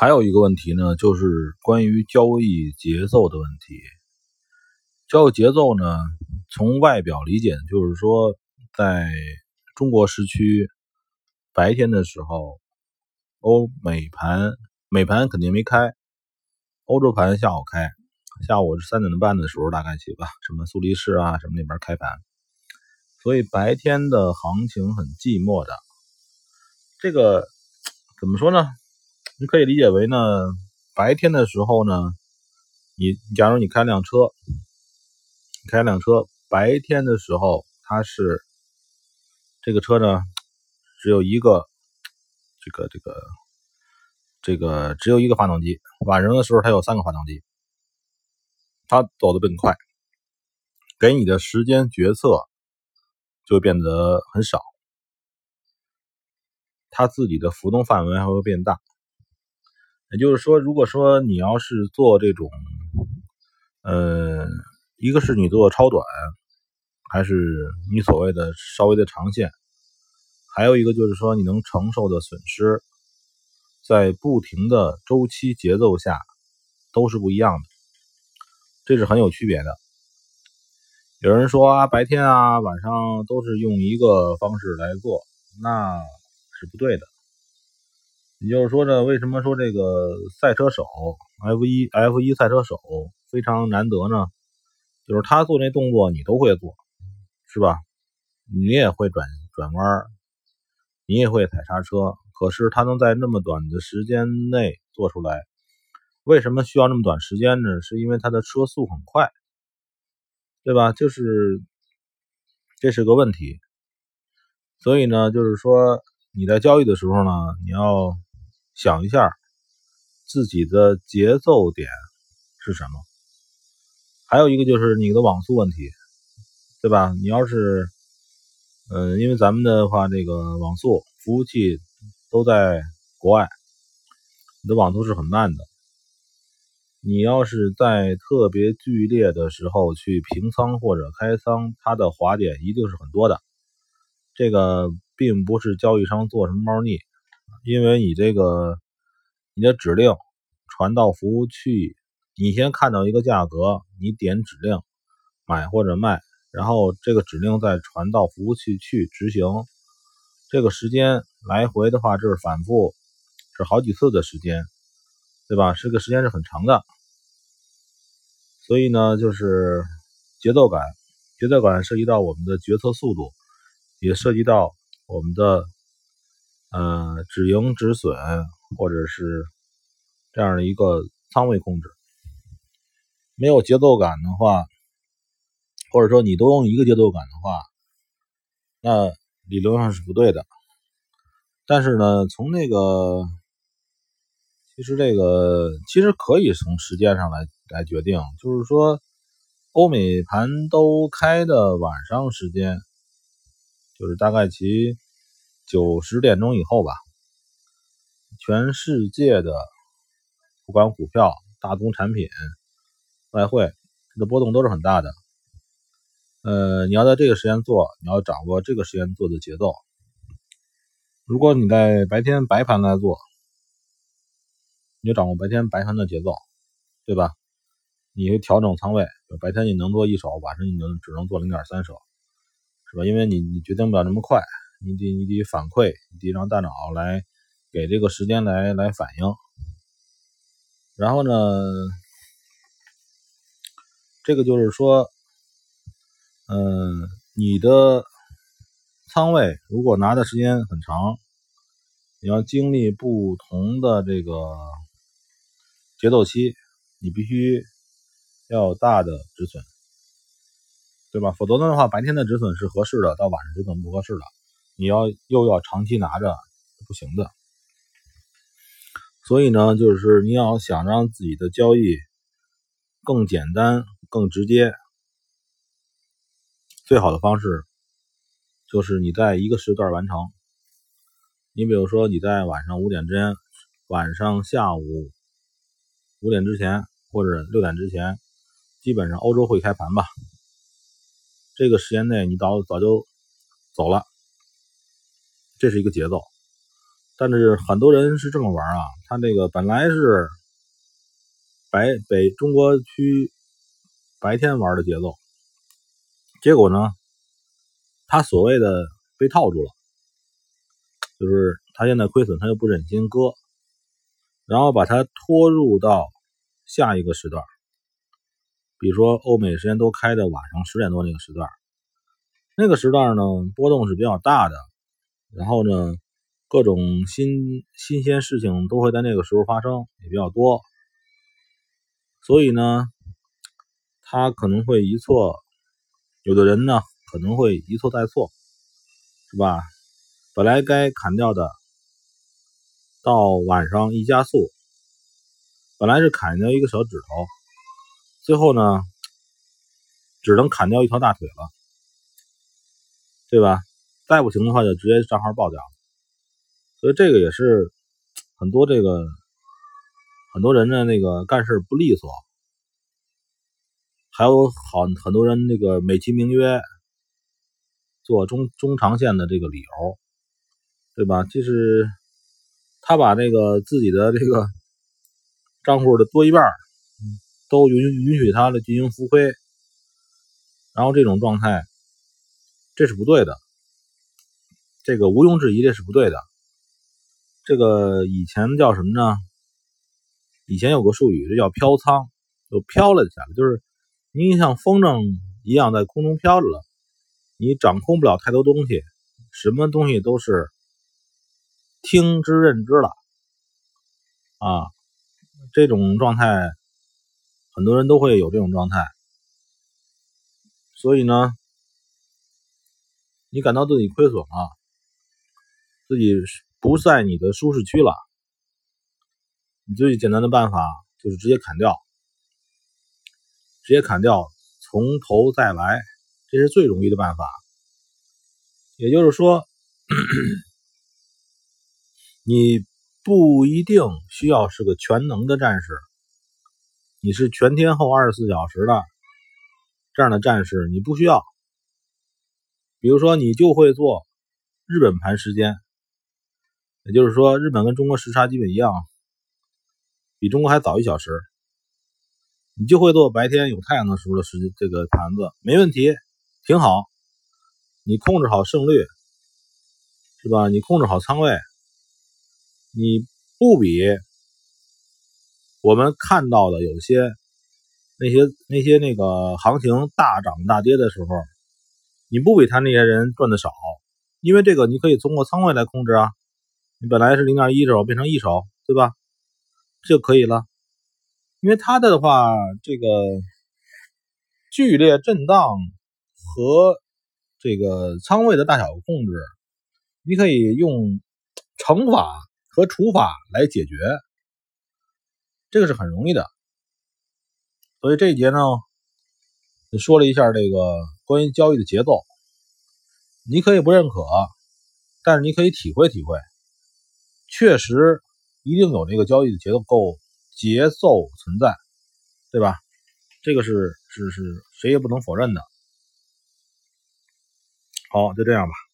还有一个问题呢，就是关于交易节奏的问题。交易节奏呢，从外表理解，就是说，在中国时区白天的时候，欧美盘美盘肯定没开，欧洲盘下午开，下午是三点半的时候大概起吧，什么苏黎世啊什么那边开盘，所以白天的行情很寂寞的。这个怎么说呢？你可以理解为呢，白天的时候呢，你假如你开辆车，开辆车，白天的时候它是这个车呢，只有一个这个这个这个只有一个发动机，晚上的时候它有三个发动机，它走的更快，给你的时间决策就变得很少，它自己的浮动范围还会变大。也就是说，如果说你要是做这种，呃，一个是你做超短，还是你所谓的稍微的长线，还有一个就是说你能承受的损失，在不停的周期节奏下都是不一样的，这是很有区别的。有人说啊，白天啊晚上都是用一个方式来做，那是不对的。也就是说呢，为什么说这个赛车手 F 一 F 一赛车手非常难得呢？就是他做那动作你都会做，是吧？你也会转转弯，你也会踩刹车，可是他能在那么短的时间内做出来，为什么需要那么短时间呢？是因为他的车速很快，对吧？就是这是个问题。所以呢，就是说你在交易的时候呢，你要。想一下自己的节奏点是什么？还有一个就是你的网速问题，对吧？你要是，嗯，因为咱们的话，这个网速服务器都在国外，你的网速是很慢的。你要是在特别剧烈的时候去平仓或者开仓，它的滑点一定是很多的。这个并不是交易商做什么猫腻。因为你这个你的指令传到服务器，你先看到一个价格，你点指令买或者卖，然后这个指令再传到服务器去执行，这个时间来回的话，这是反复是好几次的时间，对吧？这个时间是很长的，所以呢，就是节奏感，节奏感涉及到我们的决策速度，也涉及到我们的。呃，止盈止损，或者是这样的一个仓位控制，没有节奏感的话，或者说你都用一个节奏感的话，那理论上是不对的。但是呢，从那个，其实这个其实可以从时间上来来决定，就是说，欧美盘都开的晚上时间，就是大概其。九十点钟以后吧，全世界的不管股票、大宗产品、外汇，它的波动都是很大的。呃，你要在这个时间做，你要掌握这个时间做的节奏。如果你在白天白盘来做，你就掌握白天白盘的节奏，对吧？你调整仓位，白天你能做一手，晚上你能只能做零点三手，是吧？因为你你决定不了那么快。你得你得反馈，你得让大脑来给这个时间来来反应。然后呢，这个就是说，嗯，你的仓位如果拿的时间很长，你要经历不同的这个节奏期，你必须要大的止损，对吧？否则的话，白天的止损是合适的，到晚上止损不合适的。你要又要长期拿着不行的，所以呢，就是你要想让自己的交易更简单、更直接，最好的方式就是你在一个时段完成。你比如说你在晚上五点之前，晚上下午五点之前或者六点之前，基本上欧洲会开盘吧，这个时间内你早早就走了。这是一个节奏，但是很多人是这么玩啊，他这个本来是白北中国区白天玩的节奏，结果呢，他所谓的被套住了，就是他现在亏损，他又不忍心割，然后把它拖入到下一个时段，比如说欧美时间都开的晚上十点多那个时段，那个时段呢波动是比较大的，然后呢。各种新新鲜事情都会在那个时候发生，也比较多，所以呢，他可能会一错，有的人呢可能会一错再错，是吧？本来该砍掉的，到晚上一加速，本来是砍掉一个小指头，最后呢，只能砍掉一条大腿了，对吧？再不行的话，就直接账号爆掉。所以这个也是很多这个很多人的那个干事不利索，还有好很多人那个美其名曰做中中长线的这个理由，对吧？就是他把那个自己的这个账户的多一半都允允许他的进行浮亏，然后这种状态这是不对的，这个毋庸置疑这是不对的。这个以前叫什么呢？以前有个术语，这叫飘仓，就飘了下来，就是你像风筝一样在空中飘着了，你掌控不了太多东西，什么东西都是听之任之了啊。这种状态，很多人都会有这种状态，所以呢，你感到自己亏损了，自己。不在你的舒适区了，你最简单的办法就是直接砍掉，直接砍掉，从头再来，这是最容易的办法。也就是说，你不一定需要是个全能的战士，你是全天候二十四小时的这样的战士，你不需要。比如说，你就会做日本盘时间。也就是说，日本跟中国时差基本一样，比中国还早一小时。你就会做白天有太阳的时候的时这个盘子，没问题，挺好。你控制好胜率，是吧？你控制好仓位，你不比我们看到的有些那些那些那个行情大涨大跌的时候，你不比他那些人赚的少，因为这个你可以通过仓位来控制啊。你本来是零点一手变成一手，对吧？就可以了。因为它的话，这个剧烈震荡和这个仓位的大小控制，你可以用乘法和除法来解决，这个是很容易的。所以这一节呢，说了一下这个关于交易的节奏，你可以不认可，但是你可以体会体会。确实，一定有那个交易的结构节奏存在，对吧？这个是是是谁也不能否认的。好，就这样吧。